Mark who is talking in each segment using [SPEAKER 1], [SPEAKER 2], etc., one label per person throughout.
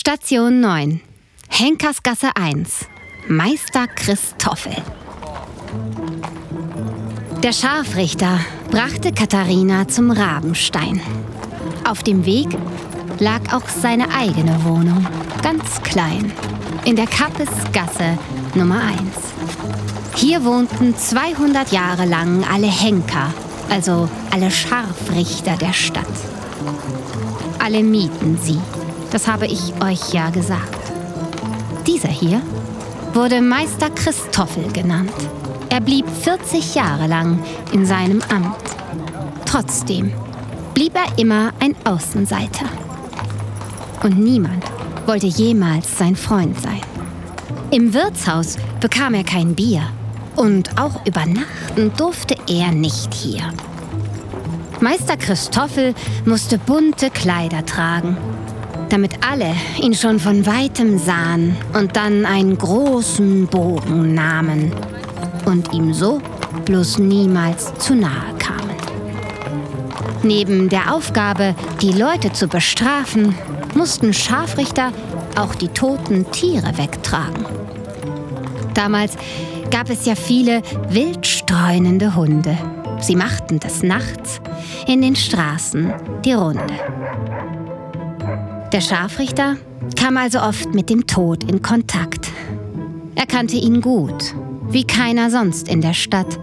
[SPEAKER 1] Station 9. Henkersgasse 1. Meister Christoffel. Der Scharfrichter brachte Katharina zum Rabenstein. Auf dem Weg lag auch seine eigene Wohnung, ganz klein, in der Kappesgasse Nummer 1. Hier wohnten 200 Jahre lang alle Henker, also alle Scharfrichter der Stadt. Alle mieten sie, das habe ich euch ja gesagt. Dieser hier wurde Meister Christoffel genannt. Er blieb 40 Jahre lang in seinem Amt. Trotzdem blieb er immer ein Außenseiter. Und niemand wollte jemals sein Freund sein. Im Wirtshaus bekam er kein Bier. Und auch übernachten durfte er nicht hier. Meister Christoffel musste bunte Kleider tragen, damit alle ihn schon von weitem sahen und dann einen großen Bogen nahmen und ihm so bloß niemals zu nahe kamen. Neben der Aufgabe, die Leute zu bestrafen, mussten Scharfrichter auch die toten Tiere wegtragen. Damals gab es ja viele wildstreunende Hunde. Sie machten des Nachts in den Straßen die Runde. Der Scharfrichter kam also oft mit dem Tod in Kontakt. Er kannte ihn gut, wie keiner sonst in der Stadt.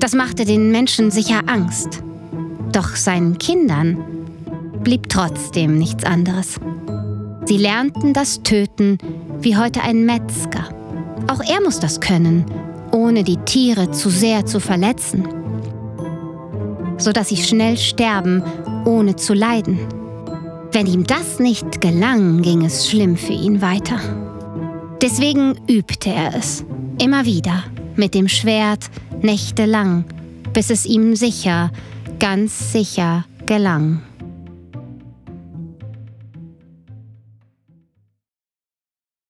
[SPEAKER 1] Das machte den Menschen sicher Angst. Doch seinen Kindern blieb trotzdem nichts anderes. Sie lernten das Töten wie heute ein Metzger. Auch er muss das können, ohne die Tiere zu sehr zu verletzen, sodass sie schnell sterben, ohne zu leiden. Wenn ihm das nicht gelang, ging es schlimm für ihn weiter. Deswegen übte er es, immer wieder, mit dem Schwert, nächtelang, bis es ihm sicher, ganz sicher gelang.